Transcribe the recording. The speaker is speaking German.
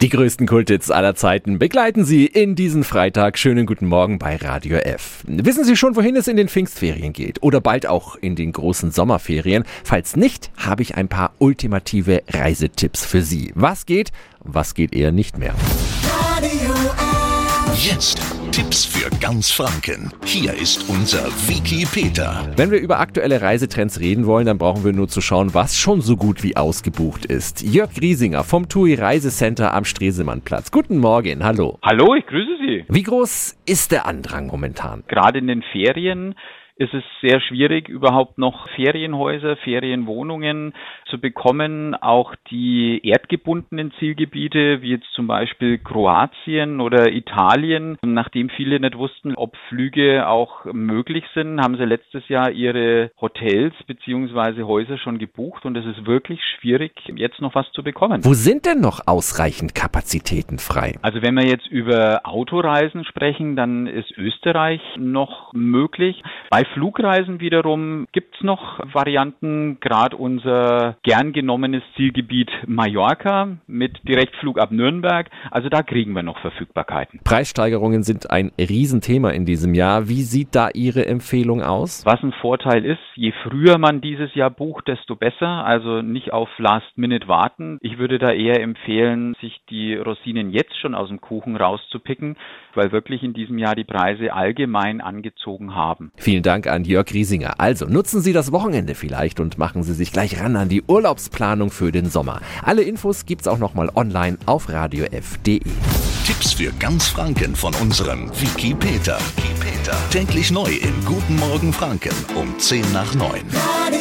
Die größten Kulthits aller Zeiten begleiten Sie in diesen Freitag. Schönen guten Morgen bei Radio F. Wissen Sie schon, wohin es in den Pfingstferien geht? Oder bald auch in den großen Sommerferien? Falls nicht, habe ich ein paar ultimative Reisetipps für Sie. Was geht, was geht eher nicht mehr? Radio F. Jetzt Tipps für ganz Franken. Hier ist unser Wiki Peter. Wenn wir über aktuelle Reisetrends reden wollen, dann brauchen wir nur zu schauen, was schon so gut wie ausgebucht ist. Jörg Griesinger vom TUI Reisecenter am Stresemannplatz. Guten Morgen, hallo. Hallo, ich grüße Sie. Wie groß ist der Andrang momentan? Gerade in den Ferien ist es sehr schwierig, überhaupt noch Ferienhäuser, Ferienwohnungen zu bekommen. Auch die erdgebundenen Zielgebiete, wie jetzt zum Beispiel Kroatien oder Italien, nachdem viele nicht wussten, ob Flüge auch möglich sind, haben sie letztes Jahr ihre Hotels beziehungsweise Häuser schon gebucht und es ist wirklich schwierig, jetzt noch was zu bekommen. Wo sind denn noch ausreichend Kapazitäten frei? Also wenn wir jetzt über Autoreisen sprechen, dann ist Österreich noch möglich. Bei Flugreisen wiederum gibt's noch Varianten, gerade unser gern genommenes Zielgebiet Mallorca mit Direktflug ab Nürnberg. Also da kriegen wir noch Verfügbarkeiten. Preissteigerungen sind ein Riesenthema in diesem Jahr. Wie sieht da Ihre Empfehlung aus? Was ein Vorteil ist, je früher man dieses Jahr bucht, desto besser. Also nicht auf Last Minute warten. Ich würde da eher empfehlen, sich die Rosinen jetzt schon aus dem Kuchen rauszupicken, weil wirklich in diesem Jahr die Preise allgemein angezogen haben. Vielen Dank an Jörg Riesinger. Also nutzen Sie das Wochenende vielleicht und machen Sie sich gleich ran an die Urlaubsplanung für den Sommer. Alle Infos gibt's auch nochmal online auf radiof.de. Tipps für ganz Franken von unserem Wiki Peter. Täglich neu in Guten Morgen Franken um 10 nach 9. Radio